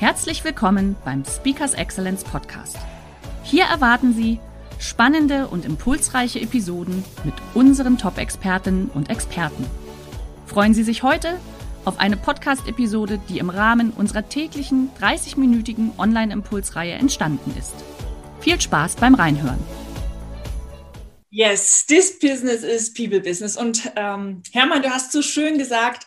Herzlich willkommen beim Speakers Excellence Podcast. Hier erwarten Sie spannende und impulsreiche Episoden mit unseren Top-Expertinnen und Experten. Freuen Sie sich heute auf eine Podcast-Episode, die im Rahmen unserer täglichen 30-minütigen Online-Impulsreihe entstanden ist. Viel Spaß beim Reinhören. Yes, this business is people business. Und ähm, Hermann, du hast so schön gesagt,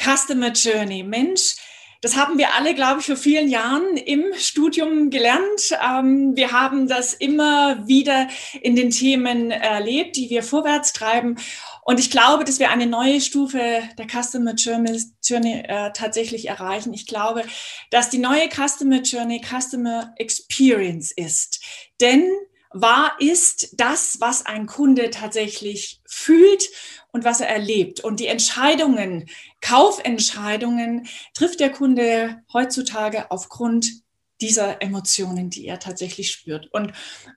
Customer Journey. Mensch, das haben wir alle, glaube ich, vor vielen Jahren im Studium gelernt. Ähm, wir haben das immer wieder in den Themen erlebt, die wir vorwärts treiben. Und ich glaube, dass wir eine neue Stufe der Customer Journey äh, tatsächlich erreichen. Ich glaube, dass die neue Customer Journey Customer Experience ist. Denn wahr ist das, was ein Kunde tatsächlich fühlt und was er erlebt. Und die Entscheidungen, Kaufentscheidungen trifft der Kunde heutzutage aufgrund dieser Emotionen, die er tatsächlich spürt. Und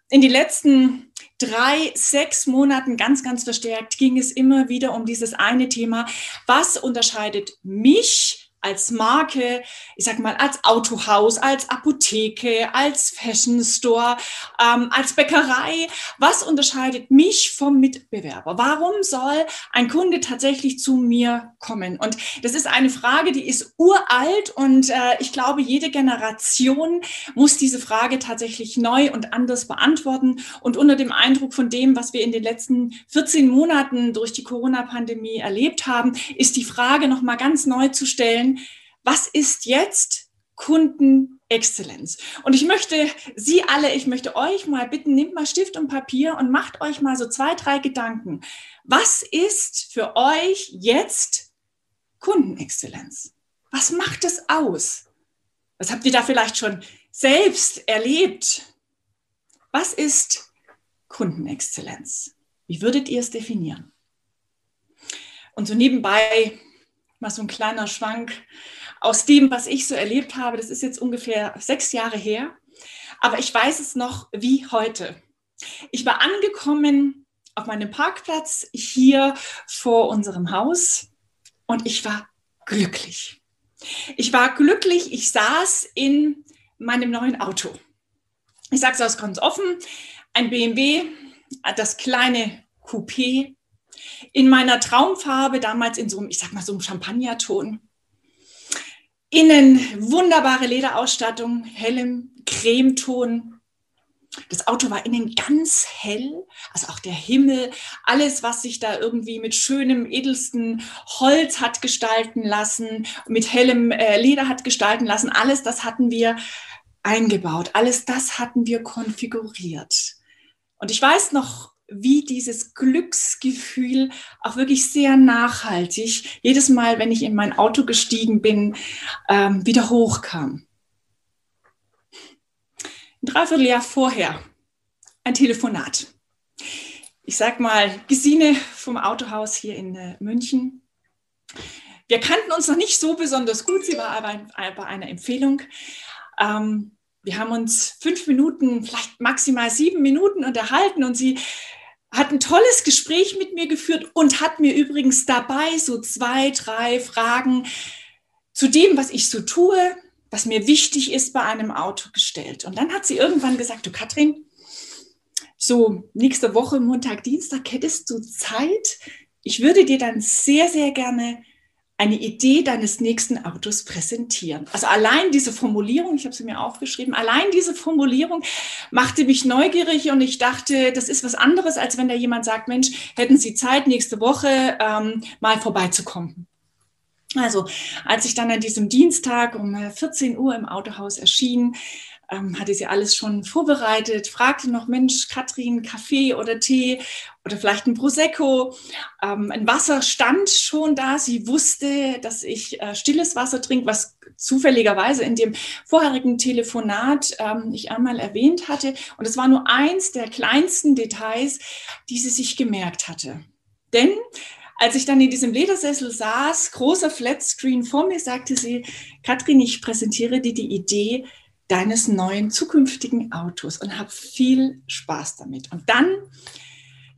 in den letzten drei, sechs Monaten ganz, ganz verstärkt ging es immer wieder um dieses eine Thema. Was unterscheidet mich als Marke, ich sag mal, als Autohaus, als Apotheke, als Fashion Store, ähm, als Bäckerei. Was unterscheidet mich vom Mitbewerber? Warum soll ein Kunde tatsächlich zu mir kommen? Und das ist eine Frage, die ist uralt und äh, ich glaube, jede Generation muss diese Frage tatsächlich neu und anders beantworten. Und unter dem Eindruck von dem, was wir in den letzten 14 Monaten durch die Corona-Pandemie erlebt haben, ist die Frage nochmal ganz neu zu stellen, was ist jetzt Kundenexzellenz? Und ich möchte Sie alle, ich möchte euch mal bitten, nehmt mal Stift und Papier und macht euch mal so zwei, drei Gedanken. Was ist für euch jetzt Kundenexzellenz? Was macht es aus? Was habt ihr da vielleicht schon selbst erlebt? Was ist Kundenexzellenz? Wie würdet ihr es definieren? Und so nebenbei mal so ein kleiner Schwank aus dem, was ich so erlebt habe. Das ist jetzt ungefähr sechs Jahre her, aber ich weiß es noch wie heute. Ich war angekommen auf meinem Parkplatz hier vor unserem Haus und ich war glücklich. Ich war glücklich, ich saß in meinem neuen Auto. Ich sage es aus ganz offen, ein BMW, das kleine Coupé in meiner Traumfarbe, damals in so einem, ich sag mal, so einem Champagnerton. Innen wunderbare Lederausstattung, hellem Cremeton. Das Auto war innen ganz hell, also auch der Himmel, alles, was sich da irgendwie mit schönem, edelsten Holz hat gestalten lassen, mit hellem äh, Leder hat gestalten lassen, alles das hatten wir eingebaut, alles das hatten wir konfiguriert. Und ich weiß noch wie dieses Glücksgefühl auch wirklich sehr nachhaltig jedes Mal, wenn ich in mein Auto gestiegen bin, ähm, wieder hochkam. Ein Dreivierteljahr vorher ein Telefonat. Ich sag mal, Gesine vom Autohaus hier in äh, München. Wir kannten uns noch nicht so besonders gut, sie war aber bei einer Empfehlung. Ähm, wir haben uns fünf Minuten, vielleicht maximal sieben Minuten unterhalten und sie hat ein tolles Gespräch mit mir geführt und hat mir übrigens dabei so zwei, drei Fragen zu dem, was ich so tue, was mir wichtig ist bei einem Auto gestellt. Und dann hat sie irgendwann gesagt, du Katrin, so nächste Woche, Montag, Dienstag, hättest du Zeit? Ich würde dir dann sehr, sehr gerne eine Idee deines nächsten Autos präsentieren. Also allein diese Formulierung, ich habe sie mir aufgeschrieben, allein diese Formulierung machte mich neugierig und ich dachte, das ist was anderes, als wenn da jemand sagt, Mensch, hätten Sie Zeit, nächste Woche ähm, mal vorbeizukommen. Also als ich dann an diesem Dienstag um 14 äh, Uhr im Autohaus erschien, ähm, hatte sie alles schon vorbereitet, fragte noch, Mensch, Katrin, Kaffee oder Tee oder vielleicht ein Prosecco. Ähm, ein Wasser stand schon da. Sie wusste, dass ich äh, stilles Wasser trinke, was zufälligerweise in dem vorherigen Telefonat ähm, ich einmal erwähnt hatte. Und es war nur eins der kleinsten Details, die sie sich gemerkt hatte. Denn als ich dann in diesem Ledersessel saß, großer Flatscreen vor mir, sagte sie, Katrin, ich präsentiere dir die Idee deines neuen zukünftigen Autos und habe viel Spaß damit. Und dann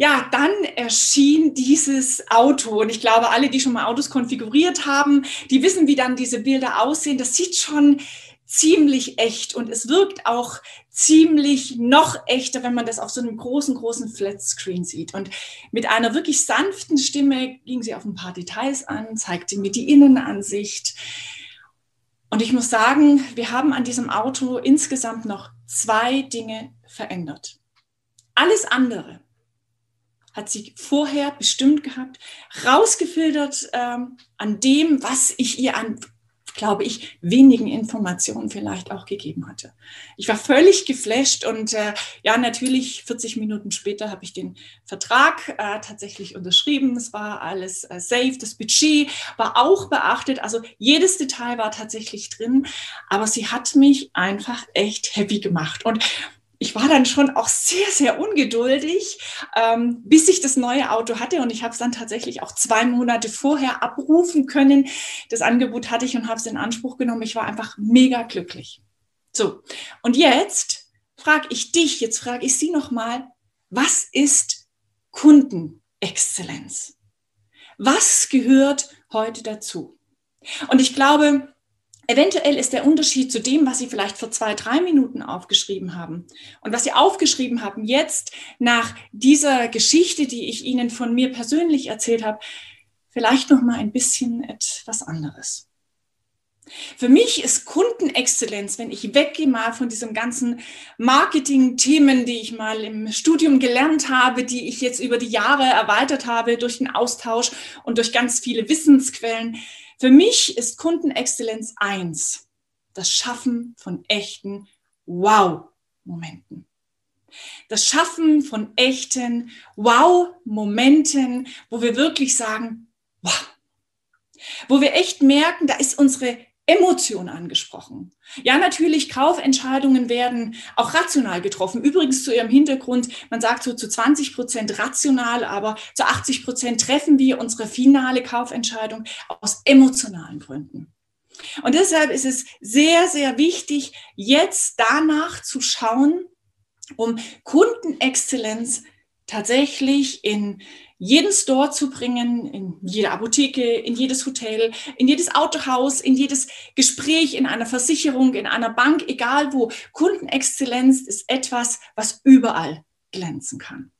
ja, dann erschien dieses Auto. Und ich glaube, alle, die schon mal Autos konfiguriert haben, die wissen, wie dann diese Bilder aussehen. Das sieht schon ziemlich echt und es wirkt auch ziemlich noch echter, wenn man das auf so einem großen, großen Flatscreen sieht. Und mit einer wirklich sanften Stimme ging sie auf ein paar Details an, zeigte mir die Innenansicht. Und ich muss sagen, wir haben an diesem Auto insgesamt noch zwei Dinge verändert. Alles andere hat sie vorher bestimmt gehabt, rausgefiltert ähm, an dem, was ich ihr an, glaube ich, wenigen Informationen vielleicht auch gegeben hatte. Ich war völlig geflasht und äh, ja, natürlich 40 Minuten später habe ich den Vertrag äh, tatsächlich unterschrieben. Es war alles äh, safe, das Budget war auch beachtet, also jedes Detail war tatsächlich drin, aber sie hat mich einfach echt happy gemacht und ich war dann schon auch sehr, sehr ungeduldig, ähm, bis ich das neue Auto hatte. Und ich habe es dann tatsächlich auch zwei Monate vorher abrufen können. Das Angebot hatte ich und habe es in Anspruch genommen. Ich war einfach mega glücklich. So, und jetzt frage ich dich, jetzt frage ich Sie nochmal, was ist Kundenexzellenz? Was gehört heute dazu? Und ich glaube, Eventuell ist der Unterschied zu dem, was Sie vielleicht vor zwei, drei Minuten aufgeschrieben haben und was Sie aufgeschrieben haben jetzt nach dieser Geschichte, die ich Ihnen von mir persönlich erzählt habe, vielleicht noch mal ein bisschen etwas anderes. Für mich ist Kundenexzellenz, wenn ich weggehe mal von diesen ganzen Marketing-Themen, die ich mal im Studium gelernt habe, die ich jetzt über die Jahre erweitert habe durch den Austausch und durch ganz viele Wissensquellen. Für mich ist Kundenexzellenz eins, das Schaffen von echten Wow-Momenten. Das Schaffen von echten Wow-Momenten, wo wir wirklich sagen, wow. Wo wir echt merken, da ist unsere Emotion angesprochen. Ja, natürlich, Kaufentscheidungen werden auch rational getroffen. Übrigens zu ihrem Hintergrund, man sagt so zu 20 Prozent rational, aber zu 80 Prozent treffen wir unsere finale Kaufentscheidung aus emotionalen Gründen. Und deshalb ist es sehr, sehr wichtig, jetzt danach zu schauen, um Kundenexzellenz tatsächlich in jeden Store zu bringen, in jede Apotheke, in jedes Hotel, in jedes Autohaus, in jedes Gespräch, in einer Versicherung, in einer Bank, egal wo. Kundenexzellenz ist etwas, was überall glänzen kann.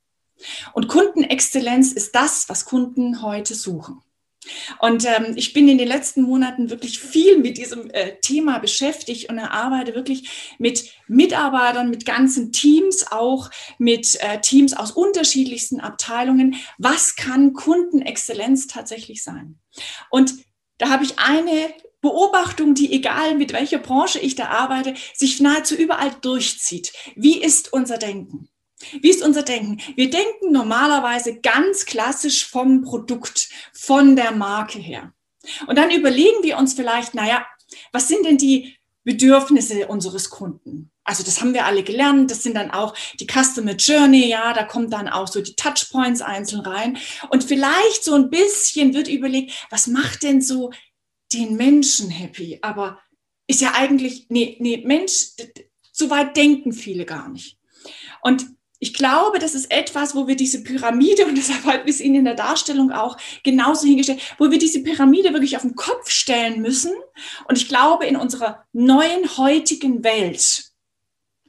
Und Kundenexzellenz ist das, was Kunden heute suchen. Und ähm, ich bin in den letzten Monaten wirklich viel mit diesem äh, Thema beschäftigt und arbeite wirklich mit Mitarbeitern, mit ganzen Teams, auch mit äh, Teams aus unterschiedlichsten Abteilungen. Was kann Kundenexzellenz tatsächlich sein? Und da habe ich eine Beobachtung, die egal mit welcher Branche ich da arbeite, sich nahezu überall durchzieht. Wie ist unser Denken? Wie ist unser Denken? Wir denken normalerweise ganz klassisch vom Produkt, von der Marke her. Und dann überlegen wir uns vielleicht, naja, was sind denn die Bedürfnisse unseres Kunden? Also das haben wir alle gelernt. Das sind dann auch die Customer Journey. Ja, da kommt dann auch so die Touchpoints einzeln rein. Und vielleicht so ein bisschen wird überlegt, was macht denn so den Menschen happy? Aber ist ja eigentlich, nee, nee, Mensch, so weit denken viele gar nicht. Und ich glaube, das ist etwas, wo wir diese Pyramide, und deshalb halt bis Ihnen in der Darstellung auch genauso hingestellt, wo wir diese Pyramide wirklich auf den Kopf stellen müssen. Und ich glaube, in unserer neuen heutigen Welt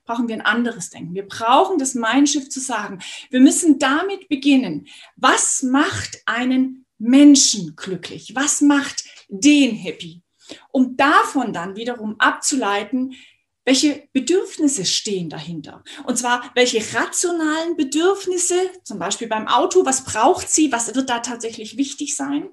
brauchen wir ein anderes Denken. Wir brauchen das Mindshift zu sagen. Wir müssen damit beginnen. Was macht einen Menschen glücklich? Was macht den happy? Um davon dann wiederum abzuleiten, welche Bedürfnisse stehen dahinter? Und zwar, welche rationalen Bedürfnisse, zum Beispiel beim Auto, was braucht sie, was wird da tatsächlich wichtig sein?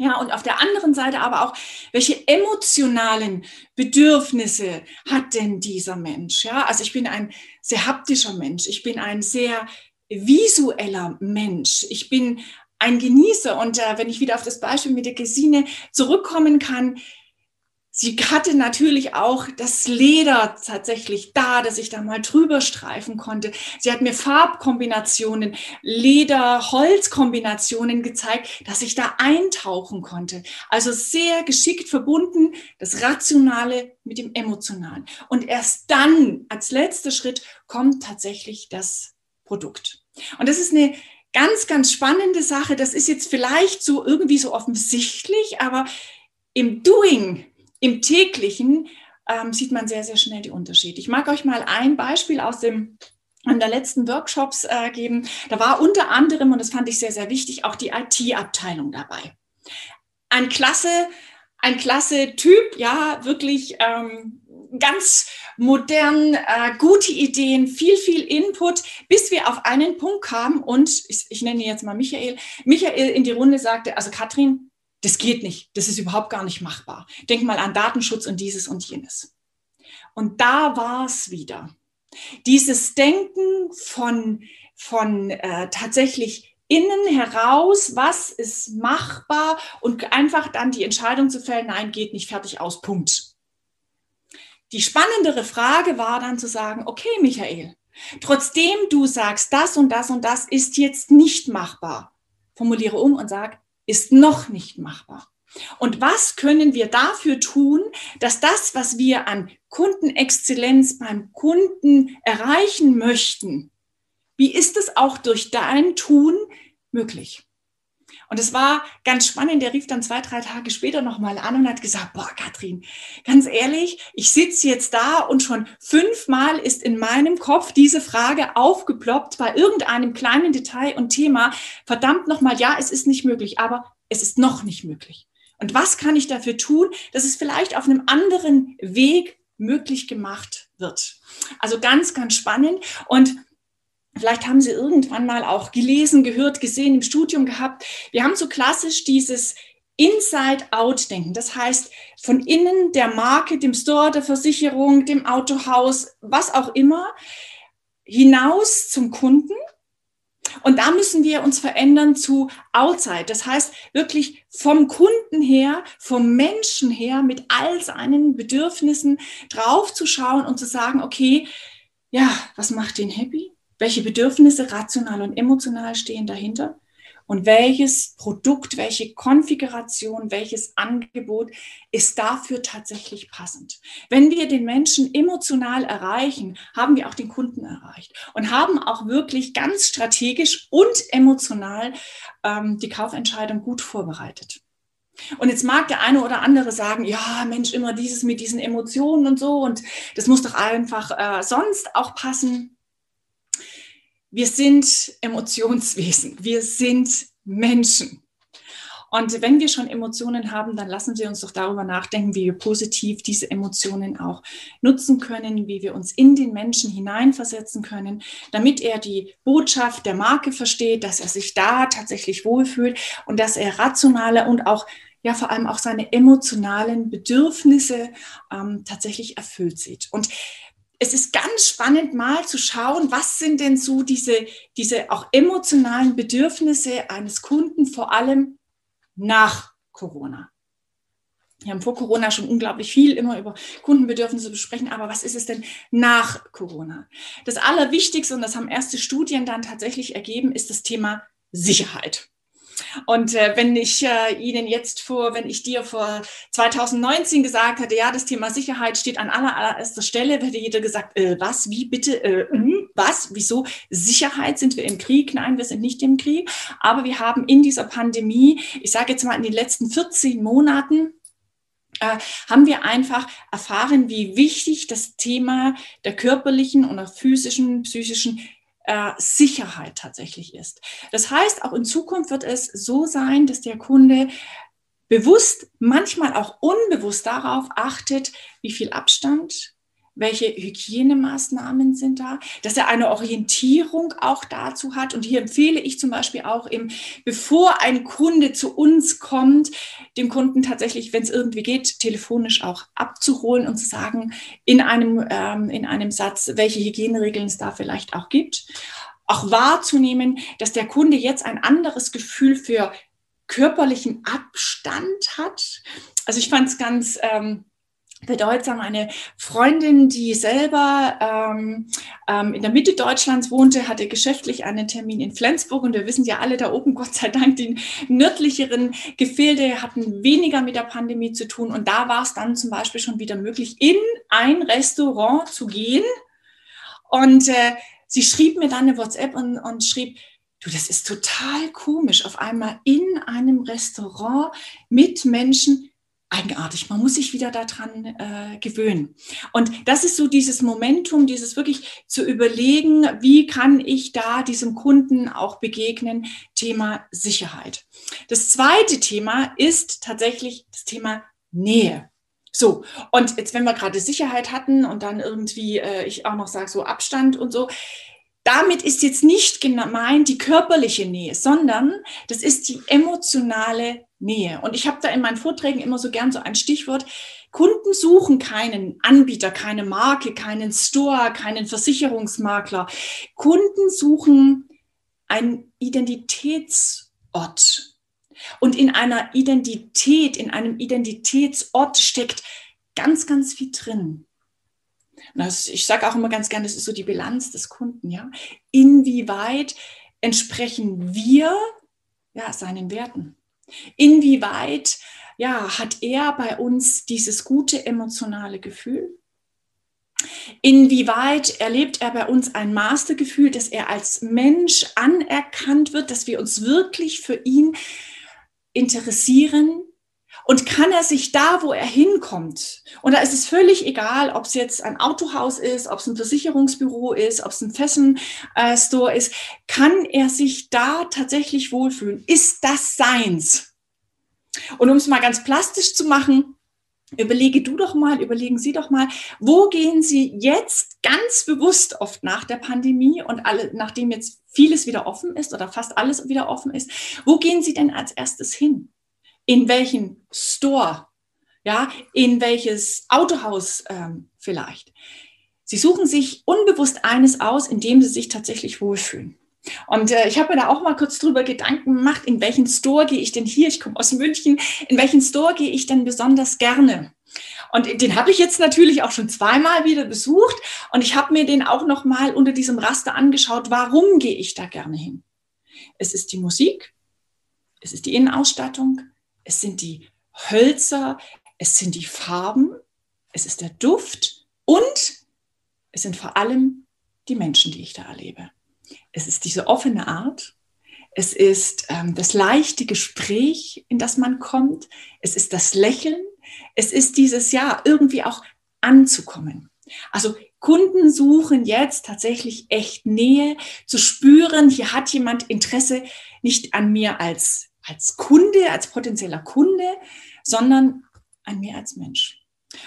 Ja, und auf der anderen Seite aber auch, welche emotionalen Bedürfnisse hat denn dieser Mensch? Ja, also ich bin ein sehr haptischer Mensch. Ich bin ein sehr visueller Mensch. Ich bin ein Genießer. Und äh, wenn ich wieder auf das Beispiel mit der Gesine zurückkommen kann, Sie hatte natürlich auch das Leder tatsächlich da, dass ich da mal drüber streifen konnte. Sie hat mir Farbkombinationen, Leder-Holz-Kombinationen gezeigt, dass ich da eintauchen konnte. Also sehr geschickt verbunden, das Rationale mit dem Emotionalen. Und erst dann, als letzter Schritt, kommt tatsächlich das Produkt. Und das ist eine ganz, ganz spannende Sache. Das ist jetzt vielleicht so irgendwie so offensichtlich, aber im Doing im täglichen ähm, sieht man sehr, sehr schnell die Unterschiede. Ich mag euch mal ein Beispiel aus dem an der letzten Workshops äh, geben. Da war unter anderem, und das fand ich sehr, sehr wichtig, auch die IT-Abteilung dabei. Ein klasse, ein klasse Typ, ja, wirklich ähm, ganz modern, äh, gute Ideen, viel, viel Input, bis wir auf einen Punkt kamen und ich, ich nenne jetzt mal Michael. Michael in die Runde sagte, also Katrin, das geht nicht, das ist überhaupt gar nicht machbar. Denk mal an Datenschutz und dieses und jenes. Und da war es wieder. Dieses Denken von, von äh, tatsächlich innen heraus, was ist machbar und einfach dann die Entscheidung zu fällen, nein, geht nicht, fertig aus, Punkt. Die spannendere Frage war dann zu sagen, okay, Michael, trotzdem du sagst, das und das und das ist jetzt nicht machbar, formuliere um und sag, ist noch nicht machbar. Und was können wir dafür tun, dass das, was wir an Kundenexzellenz beim Kunden erreichen möchten, wie ist es auch durch dein Tun möglich? Und es war ganz spannend. Der rief dann zwei, drei Tage später nochmal an und hat gesagt, boah, Katrin, ganz ehrlich, ich sitze jetzt da und schon fünfmal ist in meinem Kopf diese Frage aufgeploppt bei irgendeinem kleinen Detail und Thema. Verdammt nochmal, ja, es ist nicht möglich, aber es ist noch nicht möglich. Und was kann ich dafür tun, dass es vielleicht auf einem anderen Weg möglich gemacht wird? Also ganz, ganz spannend. Und Vielleicht haben Sie irgendwann mal auch gelesen, gehört, gesehen, im Studium gehabt. Wir haben so klassisch dieses Inside-Out-Denken. Das heißt, von innen der Marke, dem Store, der Versicherung, dem Autohaus, was auch immer, hinaus zum Kunden. Und da müssen wir uns verändern zu Outside. Das heißt, wirklich vom Kunden her, vom Menschen her, mit all seinen Bedürfnissen draufzuschauen und zu sagen, okay, ja, was macht den happy? Welche Bedürfnisse rational und emotional stehen dahinter und welches Produkt, welche Konfiguration, welches Angebot ist dafür tatsächlich passend. Wenn wir den Menschen emotional erreichen, haben wir auch den Kunden erreicht und haben auch wirklich ganz strategisch und emotional ähm, die Kaufentscheidung gut vorbereitet. Und jetzt mag der eine oder andere sagen, ja, Mensch, immer dieses mit diesen Emotionen und so und das muss doch einfach äh, sonst auch passen wir sind Emotionswesen, wir sind Menschen. Und wenn wir schon Emotionen haben, dann lassen Sie uns doch darüber nachdenken, wie wir positiv diese Emotionen auch nutzen können, wie wir uns in den Menschen hineinversetzen können, damit er die Botschaft der Marke versteht, dass er sich da tatsächlich wohlfühlt und dass er rationale und auch ja vor allem auch seine emotionalen Bedürfnisse ähm, tatsächlich erfüllt sieht. Und es ist ganz spannend mal zu schauen, was sind denn so diese, diese auch emotionalen Bedürfnisse eines Kunden, vor allem nach Corona. Wir haben vor Corona schon unglaublich viel immer über Kundenbedürfnisse besprechen, aber was ist es denn nach Corona? Das Allerwichtigste, und das haben erste Studien dann tatsächlich ergeben, ist das Thema Sicherheit. Und äh, wenn ich äh, Ihnen jetzt vor, wenn ich dir vor 2019 gesagt hätte, ja, das Thema Sicherheit steht an aller, allererster Stelle, hätte jeder gesagt, äh, was, wie bitte, äh, hm, was, wieso? Sicherheit, sind wir im Krieg? Nein, wir sind nicht im Krieg. Aber wir haben in dieser Pandemie, ich sage jetzt mal in den letzten 14 Monaten, äh, haben wir einfach erfahren, wie wichtig das Thema der körperlichen oder physischen, psychischen äh, Sicherheit tatsächlich ist. Das heißt, auch in Zukunft wird es so sein, dass der Kunde bewusst, manchmal auch unbewusst darauf achtet, wie viel Abstand, welche Hygienemaßnahmen sind da, dass er eine Orientierung auch dazu hat. Und hier empfehle ich zum Beispiel auch, im, bevor ein Kunde zu uns kommt, dem Kunden tatsächlich, wenn es irgendwie geht, telefonisch auch abzuholen und zu sagen, in einem, ähm, in einem Satz, welche Hygieneregeln es da vielleicht auch gibt. Auch wahrzunehmen, dass der Kunde jetzt ein anderes Gefühl für körperlichen Abstand hat. Also ich fand es ganz ähm, bedeutsam. Eine Freundin, die selber ähm, ähm, in der Mitte Deutschlands wohnte, hatte geschäftlich einen Termin in Flensburg. Und wir wissen ja alle da oben, Gott sei Dank, die nördlicheren Gefilde hatten weniger mit der Pandemie zu tun. Und da war es dann zum Beispiel schon wieder möglich, in ein Restaurant zu gehen. Und äh, sie schrieb mir dann eine WhatsApp und, und schrieb, Du, das ist total komisch, auf einmal in einem Restaurant mit Menschen, eigenartig. Man muss sich wieder daran äh, gewöhnen. Und das ist so dieses Momentum, dieses wirklich zu überlegen, wie kann ich da diesem Kunden auch begegnen, Thema Sicherheit. Das zweite Thema ist tatsächlich das Thema Nähe. So, und jetzt, wenn wir gerade Sicherheit hatten und dann irgendwie, äh, ich auch noch sage, so Abstand und so, damit ist jetzt nicht gemeint die körperliche Nähe, sondern das ist die emotionale Nähe. Und ich habe da in meinen Vorträgen immer so gern so ein Stichwort. Kunden suchen keinen Anbieter, keine Marke, keinen Store, keinen Versicherungsmakler. Kunden suchen einen Identitätsort. Und in einer Identität, in einem Identitätsort steckt ganz, ganz viel drin. Das, ich sage auch immer ganz gern, das ist so die Bilanz des Kunden. Ja? Inwieweit entsprechen wir ja, seinen Werten? Inwieweit ja, hat er bei uns dieses gute emotionale Gefühl? Inwieweit erlebt er bei uns ein Mastergefühl, dass er als Mensch anerkannt wird, dass wir uns wirklich für ihn interessieren, und kann er sich da, wo er hinkommt, und da ist es völlig egal, ob es jetzt ein Autohaus ist, ob es ein Versicherungsbüro ist, ob es ein Fashion-Store ist, kann er sich da tatsächlich wohlfühlen? Ist das seins? Und um es mal ganz plastisch zu machen, Überlege du doch mal, überlegen Sie doch mal, wo gehen Sie jetzt ganz bewusst oft nach der Pandemie und alle, nachdem jetzt vieles wieder offen ist oder fast alles wieder offen ist, wo gehen Sie denn als erstes hin? In welchen Store, ja, in welches Autohaus ähm, vielleicht. Sie suchen sich unbewusst eines aus, in dem sie sich tatsächlich wohlfühlen. Und äh, ich habe mir da auch mal kurz drüber Gedanken gemacht, in welchen Store gehe ich denn hier? Ich komme aus München. In welchen Store gehe ich denn besonders gerne? Und den habe ich jetzt natürlich auch schon zweimal wieder besucht und ich habe mir den auch noch mal unter diesem Raster angeschaut. Warum gehe ich da gerne hin? Es ist die Musik, es ist die Innenausstattung, es sind die Hölzer, es sind die Farben, es ist der Duft und es sind vor allem die Menschen, die ich da erlebe. Es ist diese offene Art, es ist ähm, das leichte Gespräch, in das man kommt, es ist das Lächeln, es ist dieses Ja, irgendwie auch anzukommen. Also Kunden suchen jetzt tatsächlich echt Nähe, zu spüren, hier hat jemand Interesse nicht an mir als als Kunde, als potenzieller Kunde, sondern an mir als Mensch.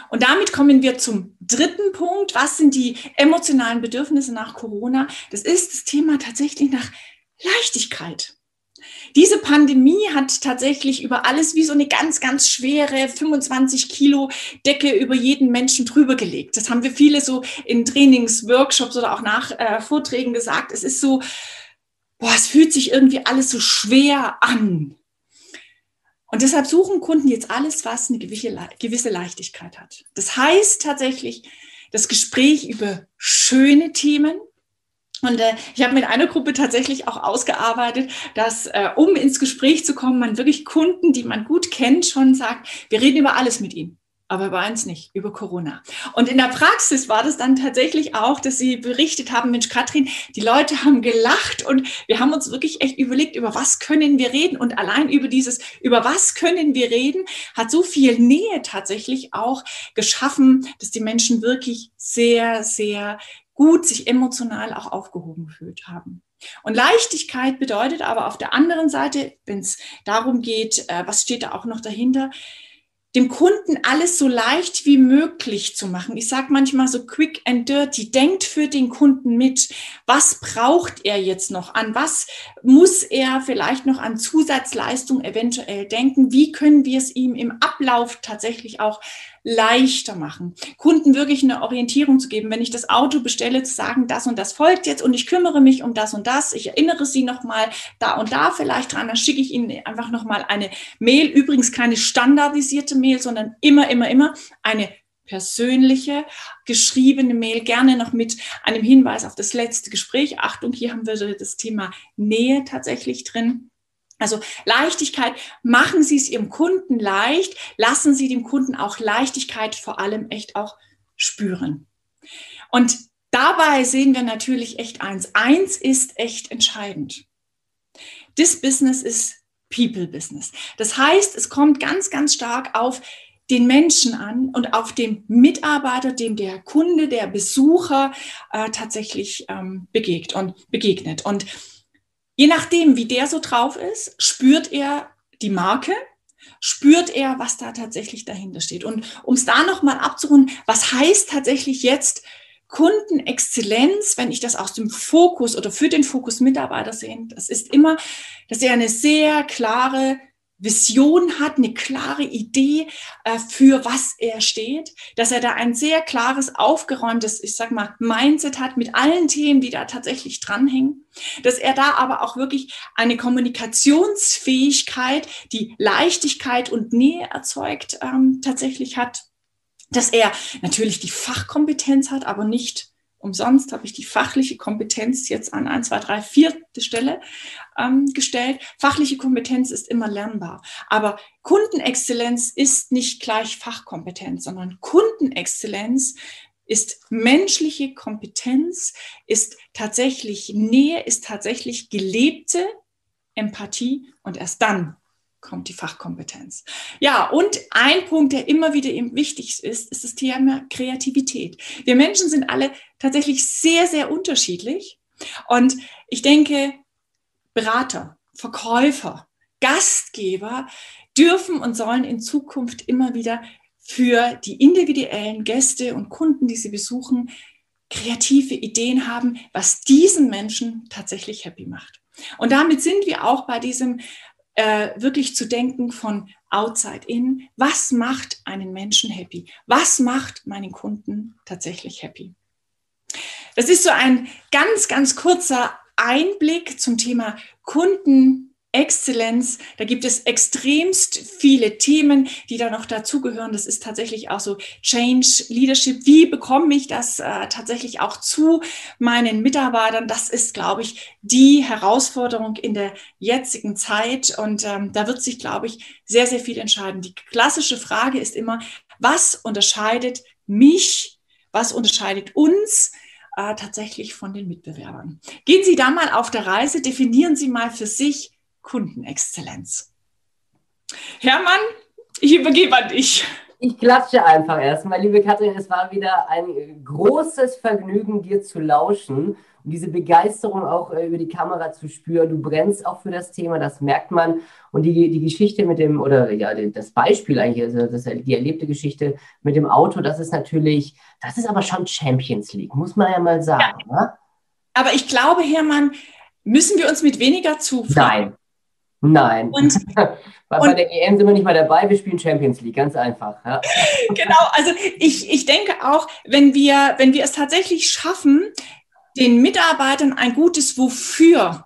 Und damit kommen wir zum dritten Punkt. Was sind die emotionalen Bedürfnisse nach Corona? Das ist das Thema tatsächlich nach Leichtigkeit. Diese Pandemie hat tatsächlich über alles wie so eine ganz, ganz schwere 25 Kilo Decke über jeden Menschen drüber gelegt. Das haben wir viele so in Trainings, Workshops oder auch nach äh, Vorträgen gesagt. Es ist so, boah, es fühlt sich irgendwie alles so schwer an. Und deshalb suchen Kunden jetzt alles, was eine gewisse Leichtigkeit hat. Das heißt tatsächlich das Gespräch über schöne Themen. Und äh, ich habe mit einer Gruppe tatsächlich auch ausgearbeitet, dass, äh, um ins Gespräch zu kommen, man wirklich Kunden, die man gut kennt, schon sagt, wir reden über alles mit ihnen aber bei uns nicht, über Corona. Und in der Praxis war das dann tatsächlich auch, dass sie berichtet haben, Mensch, Katrin, die Leute haben gelacht und wir haben uns wirklich echt überlegt, über was können wir reden. Und allein über dieses, über was können wir reden, hat so viel Nähe tatsächlich auch geschaffen, dass die Menschen wirklich sehr, sehr gut sich emotional auch aufgehoben gefühlt haben. Und Leichtigkeit bedeutet aber auf der anderen Seite, wenn es darum geht, äh, was steht da auch noch dahinter, dem Kunden alles so leicht wie möglich zu machen. Ich sage manchmal so quick and dirty. Denkt für den Kunden mit. Was braucht er jetzt noch? An was muss er vielleicht noch an Zusatzleistung eventuell denken? Wie können wir es ihm im Ablauf tatsächlich auch leichter machen, Kunden wirklich eine Orientierung zu geben. Wenn ich das Auto bestelle, zu sagen, das und das folgt jetzt und ich kümmere mich um das und das. Ich erinnere Sie nochmal da und da vielleicht dran. Dann schicke ich Ihnen einfach nochmal eine Mail. Übrigens keine standardisierte Mail, sondern immer, immer, immer eine persönliche, geschriebene Mail, gerne noch mit einem Hinweis auf das letzte Gespräch. Achtung, hier haben wir das Thema Nähe tatsächlich drin. Also Leichtigkeit, machen Sie es Ihrem Kunden leicht, lassen Sie dem Kunden auch Leichtigkeit vor allem echt auch spüren. Und dabei sehen wir natürlich echt eins. Eins ist echt entscheidend. This Business ist People Business. Das heißt, es kommt ganz, ganz stark auf den Menschen an und auf den Mitarbeiter, dem der Kunde, der Besucher äh, tatsächlich ähm, begegnet und begegnet. Und Je nachdem, wie der so drauf ist, spürt er die Marke, spürt er, was da tatsächlich dahinter steht. Und um es da nochmal abzurunden, was heißt tatsächlich jetzt Kundenexzellenz, wenn ich das aus dem Fokus oder für den Fokus Mitarbeiter sehe, das ist immer, dass er eine sehr klare Vision hat, eine klare Idee, äh, für was er steht, dass er da ein sehr klares, aufgeräumtes, ich sag mal, Mindset hat mit allen Themen, die da tatsächlich dranhängen, dass er da aber auch wirklich eine Kommunikationsfähigkeit, die Leichtigkeit und Nähe erzeugt, ähm, tatsächlich hat, dass er natürlich die Fachkompetenz hat, aber nicht umsonst habe ich die fachliche Kompetenz jetzt an 1, 2, 3, 4. Stelle ähm, gestellt. Fachliche Kompetenz ist immer lernbar. Aber Kundenexzellenz ist nicht gleich Fachkompetenz, sondern Kundenexzellenz ist menschliche Kompetenz, ist tatsächlich Nähe, ist tatsächlich gelebte Empathie und erst dann kommt die Fachkompetenz. Ja, und ein Punkt, der immer wieder eben wichtig ist, ist das Thema Kreativität. Wir Menschen sind alle tatsächlich sehr, sehr unterschiedlich. Und ich denke, Berater, Verkäufer, Gastgeber dürfen und sollen in Zukunft immer wieder für die individuellen Gäste und Kunden, die sie besuchen, kreative Ideen haben, was diesen Menschen tatsächlich happy macht. Und damit sind wir auch bei diesem äh, wirklich zu denken von outside in. Was macht einen Menschen happy? Was macht meinen Kunden tatsächlich happy? Das ist so ein ganz, ganz kurzer Einblick zum Thema Kunden Exzellenz. Da gibt es extremst viele Themen, die da noch dazugehören. Das ist tatsächlich auch so Change Leadership. Wie bekomme ich das äh, tatsächlich auch zu meinen Mitarbeitern? Das ist, glaube ich, die Herausforderung in der jetzigen Zeit. Und ähm, da wird sich, glaube ich, sehr, sehr viel entscheiden. Die klassische Frage ist immer, was unterscheidet mich? Was unterscheidet uns? Äh, tatsächlich von den Mitbewerbern. Gehen Sie da mal auf der Reise, definieren Sie mal für sich, Kundenexzellenz. Hermann, ich übergebe an dich. Ich klatsche einfach erstmal. Liebe Katrin, es war wieder ein großes Vergnügen, dir zu lauschen und diese Begeisterung auch äh, über die Kamera zu spüren. Du brennst auch für das Thema, das merkt man. Und die, die Geschichte mit dem, oder ja, das Beispiel eigentlich, also das, die erlebte Geschichte mit dem Auto, das ist natürlich, das ist aber schon Champions League, muss man ja mal sagen. Ja. Ne? Aber ich glaube, Hermann, müssen wir uns mit weniger zufrieden. Nein, Nein. Und, bei der EM sind wir nicht mal dabei, wir spielen Champions League, ganz einfach. Ja. Genau, also ich, ich denke auch, wenn wir, wenn wir es tatsächlich schaffen, den Mitarbeitern ein gutes Wofür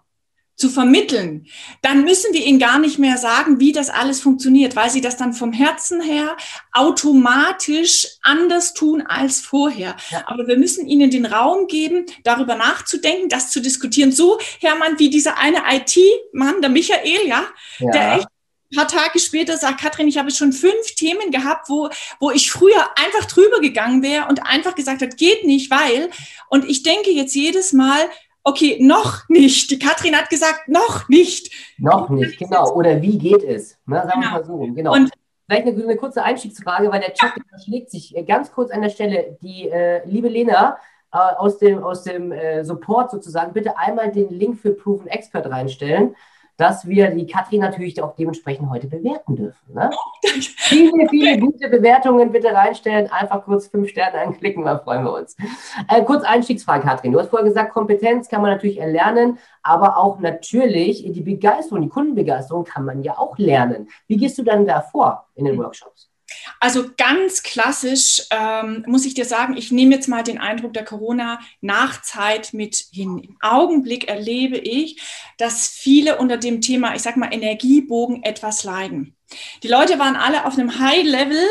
zu vermitteln, dann müssen wir ihnen gar nicht mehr sagen, wie das alles funktioniert, weil sie das dann vom Herzen her automatisch anders tun als vorher. Ja. Aber wir müssen ihnen den Raum geben, darüber nachzudenken, das zu diskutieren. So, Hermann, wie dieser eine IT-Mann, der Michael, ja, ja. der echt ein paar Tage später sagt, Katrin, ich habe schon fünf Themen gehabt, wo, wo ich früher einfach drüber gegangen wäre und einfach gesagt hat, geht nicht, weil. Und ich denke jetzt jedes Mal, okay, noch nicht. Die Katrin hat gesagt, noch nicht. Noch nicht, genau. Oder wie geht es? Na, sagen genau. wir mal so. Genau. Und Vielleicht eine, eine, kurze Einstiegsfrage, weil der Chat verschlägt sich äh, ganz kurz an der Stelle. Die äh, liebe Lena äh, aus dem, aus dem äh, Support sozusagen, bitte einmal den Link für Proven Expert reinstellen. Dass wir die Katrin natürlich auch dementsprechend heute bewerten dürfen. Ne? viele, viele gute Bewertungen bitte reinstellen. Einfach kurz fünf Sterne anklicken, da freuen wir uns. Äh, kurz Einstiegsfrage, Katrin. Du hast vorher gesagt, Kompetenz kann man natürlich erlernen, aber auch natürlich die Begeisterung, die Kundenbegeisterung kann man ja auch lernen. Wie gehst du dann da vor in den Workshops? Also ganz klassisch ähm, muss ich dir sagen, ich nehme jetzt mal den Eindruck der Corona-Nachzeit mit hin. Im Augenblick erlebe ich, dass viele unter dem Thema, ich sag mal, Energiebogen etwas leiden. Die Leute waren alle auf einem High-Level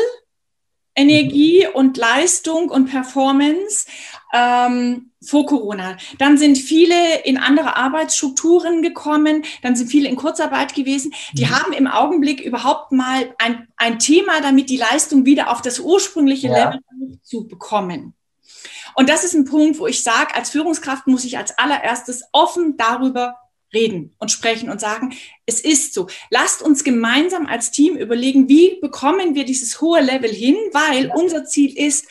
Energie und Leistung und Performance ähm, vor Corona. Dann sind viele in andere Arbeitsstrukturen gekommen, dann sind viele in Kurzarbeit gewesen. Die mhm. haben im Augenblick überhaupt mal ein, ein Thema damit, die Leistung wieder auf das ursprüngliche ja. Level zu bekommen. Und das ist ein Punkt, wo ich sage, als Führungskraft muss ich als allererstes offen darüber reden und sprechen und sagen, es ist so. Lasst uns gemeinsam als Team überlegen, wie bekommen wir dieses hohe Level hin, weil unser Ziel ist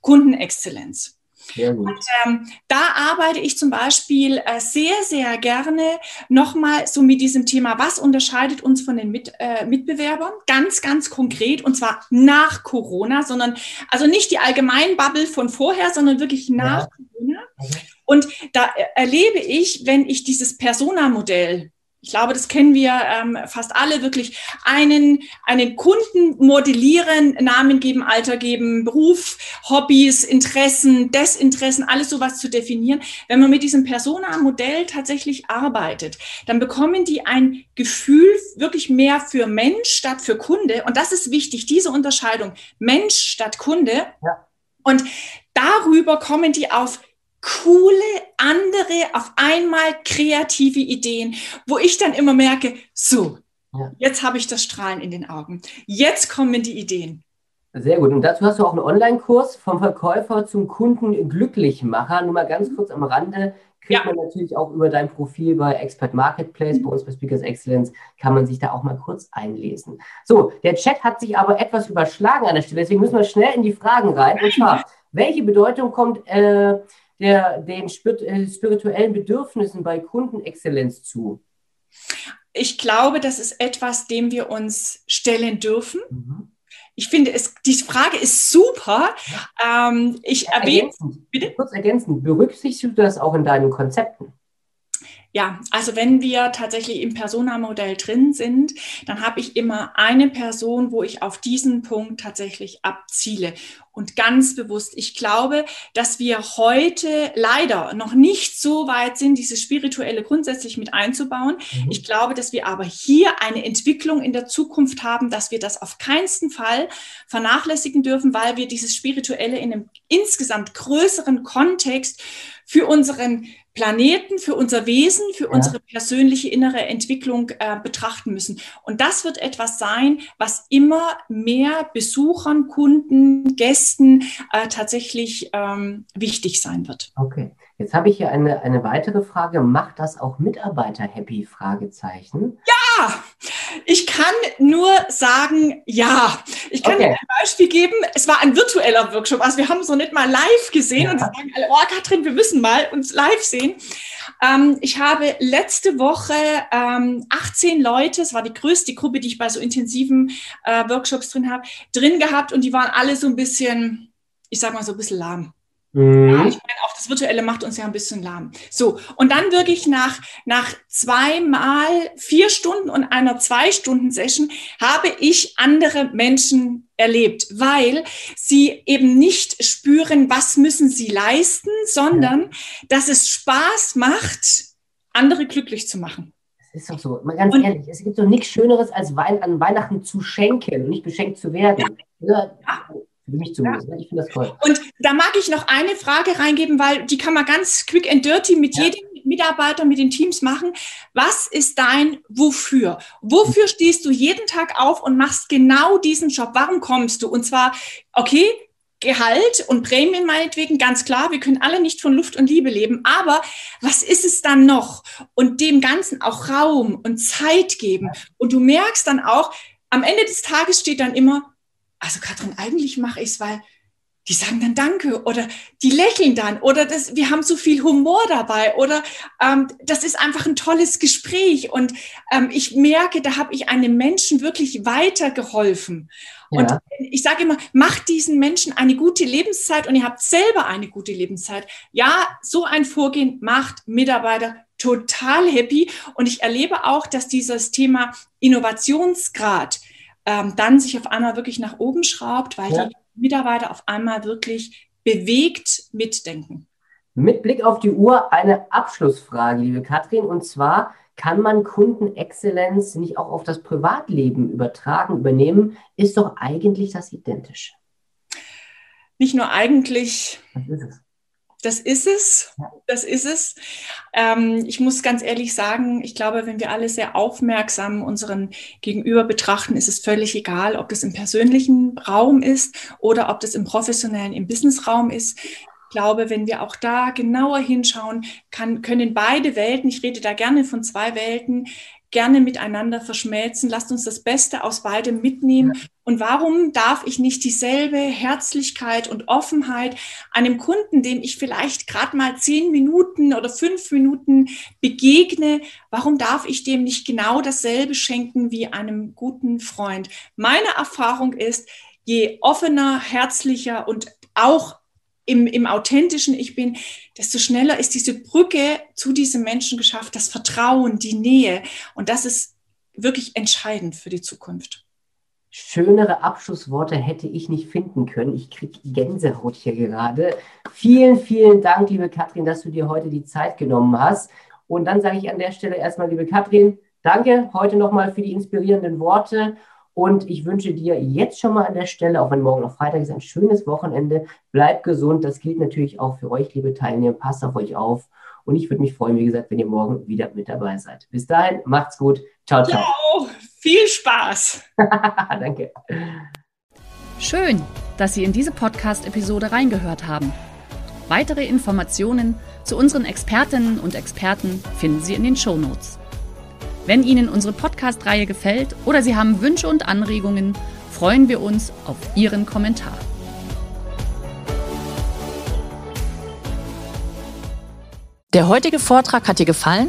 Kundenexzellenz. Und ähm, da arbeite ich zum Beispiel äh, sehr, sehr gerne nochmal so mit diesem Thema, was unterscheidet uns von den mit, äh, Mitbewerbern? Ganz, ganz konkret und zwar nach Corona, sondern also nicht die allgemeinen Bubble von vorher, sondern wirklich nach ja. Corona. Okay. Und da erlebe ich, wenn ich dieses Persona-Modell ich glaube, das kennen wir ähm, fast alle wirklich, einen, einen Kunden modellieren, Namen geben, Alter geben, Beruf, Hobbys, Interessen, Desinteressen, alles sowas zu definieren. Wenn man mit diesem Persona-Modell tatsächlich arbeitet, dann bekommen die ein Gefühl wirklich mehr für Mensch statt für Kunde. Und das ist wichtig, diese Unterscheidung, Mensch statt Kunde. Ja. Und darüber kommen die auf coole, andere, auf einmal kreative Ideen, wo ich dann immer merke, so, jetzt habe ich das Strahlen in den Augen. Jetzt kommen die Ideen. Sehr gut. Und dazu hast du auch einen Online-Kurs vom Verkäufer zum Kunden Glücklichmacher. Nur mal ganz kurz am Rande. Kriegt ja. man natürlich auch über dein Profil bei Expert Marketplace, bei uns bei Speakers Excellence, kann man sich da auch mal kurz einlesen. So, der Chat hat sich aber etwas überschlagen an der Stelle, deswegen müssen wir schnell in die Fragen rein. Und zwar, welche Bedeutung kommt äh, der, den äh, spirituellen Bedürfnissen bei Kundenexzellenz zu? Ich glaube, das ist etwas, dem wir uns stellen dürfen. Mhm. Ich finde, es, die Frage ist super. Ähm, ich erwähne. Bitte? Kurz ergänzend, berücksichtigst du das auch in deinen Konzepten? Ja, also wenn wir tatsächlich im Persona-Modell drin sind, dann habe ich immer eine Person, wo ich auf diesen Punkt tatsächlich abziele. Und ganz bewusst, ich glaube, dass wir heute leider noch nicht so weit sind, dieses Spirituelle grundsätzlich mit einzubauen. Mhm. Ich glaube, dass wir aber hier eine Entwicklung in der Zukunft haben, dass wir das auf keinen Fall vernachlässigen dürfen, weil wir dieses Spirituelle in einem insgesamt größeren Kontext für unseren Planeten, für unser Wesen, für ja. unsere persönliche innere Entwicklung äh, betrachten müssen. Und das wird etwas sein, was immer mehr Besuchern, Kunden, Gästen äh, tatsächlich ähm, wichtig sein wird. Okay. Jetzt habe ich hier eine, eine weitere Frage. Macht das auch Mitarbeiter happy? Fragezeichen. Ja, ich kann nur sagen, ja. Ich kann okay. dir ein Beispiel geben. Es war ein virtueller Workshop. Also wir haben es noch nicht mal live gesehen ja. und sagen alle, oh Katrin, wir müssen mal uns live sehen. Ähm, ich habe letzte Woche ähm, 18 Leute, es war die größte Gruppe, die ich bei so intensiven äh, Workshops drin habe, drin gehabt und die waren alle so ein bisschen, ich sag mal so ein bisschen lahm. Mhm. Ja, ich meine, auch das Virtuelle macht uns ja ein bisschen lahm. So, und dann wirklich nach, nach zweimal vier Stunden und einer zwei Stunden Session habe ich andere Menschen erlebt, weil sie eben nicht spüren, was müssen sie leisten, sondern dass es Spaß macht, andere glücklich zu machen. Das ist doch so. Mal ganz und, ehrlich, es gibt doch nichts Schöneres, als Wein, an Weihnachten zu schenken und nicht beschenkt zu werden. Ja. ja. Für mich zumindest. Ja. Ich finde das toll. Und da mag ich noch eine Frage reingeben, weil die kann man ganz quick and dirty mit ja. jedem Mitarbeiter, mit den Teams machen. Was ist dein Wofür? Wofür stehst du jeden Tag auf und machst genau diesen Job? Warum kommst du? Und zwar, okay, Gehalt und Prämien meinetwegen, ganz klar, wir können alle nicht von Luft und Liebe leben, aber was ist es dann noch? Und dem Ganzen auch Raum und Zeit geben. Und du merkst dann auch, am Ende des Tages steht dann immer, also Katrin, eigentlich mache ich es, weil die sagen dann Danke oder die lächeln dann oder das, wir haben so viel Humor dabei oder ähm, das ist einfach ein tolles Gespräch und ähm, ich merke, da habe ich einem Menschen wirklich weitergeholfen. Ja. Und ich sage immer, macht diesen Menschen eine gute Lebenszeit und ihr habt selber eine gute Lebenszeit. Ja, so ein Vorgehen macht Mitarbeiter total happy und ich erlebe auch, dass dieses Thema Innovationsgrad ähm, dann sich auf einmal wirklich nach oben schraubt, weil ja. die Mitarbeiter auf einmal wirklich bewegt mitdenken. Mit Blick auf die Uhr eine Abschlussfrage, liebe Katrin, und zwar kann man Kundenexzellenz nicht auch auf das Privatleben übertragen, übernehmen? Ist doch eigentlich das identisch. Nicht nur eigentlich. Was ist es? Das ist es. Das ist es. Ähm, ich muss ganz ehrlich sagen, ich glaube, wenn wir alle sehr aufmerksam unseren Gegenüber betrachten, ist es völlig egal, ob das im persönlichen Raum ist oder ob das im professionellen, im Businessraum ist. Ich glaube, wenn wir auch da genauer hinschauen, kann, können beide Welten, ich rede da gerne von zwei Welten, gerne miteinander verschmelzen. Lasst uns das Beste aus beidem mitnehmen. Und warum darf ich nicht dieselbe Herzlichkeit und Offenheit einem Kunden, dem ich vielleicht gerade mal zehn Minuten oder fünf Minuten begegne, warum darf ich dem nicht genau dasselbe schenken wie einem guten Freund? Meine Erfahrung ist, je offener, herzlicher und auch im, im authentischen Ich bin, desto schneller ist diese Brücke zu diesem Menschen geschafft, das Vertrauen, die Nähe. Und das ist wirklich entscheidend für die Zukunft. Schönere Abschlussworte hätte ich nicht finden können. Ich kriege Gänsehaut hier gerade. Vielen, vielen Dank, liebe Katrin, dass du dir heute die Zeit genommen hast. Und dann sage ich an der Stelle erstmal, liebe Katrin, danke heute nochmal für die inspirierenden Worte. Und ich wünsche dir jetzt schon mal an der Stelle, auch wenn morgen noch Freitag ist, ein schönes Wochenende. Bleib gesund. Das gilt natürlich auch für euch, liebe Teilnehmer. Passt auf euch auf. Und ich würde mich freuen, wie gesagt, wenn ihr morgen wieder mit dabei seid. Bis dahin, macht's gut. Ciao, ciao. Ciao. Viel Spaß. Danke. Schön, dass Sie in diese Podcast-Episode reingehört haben. Weitere Informationen zu unseren Expertinnen und Experten finden Sie in den Show Notes. Wenn Ihnen unsere Podcast-Reihe gefällt oder Sie haben Wünsche und Anregungen, freuen wir uns auf Ihren Kommentar. Der heutige Vortrag hat dir gefallen?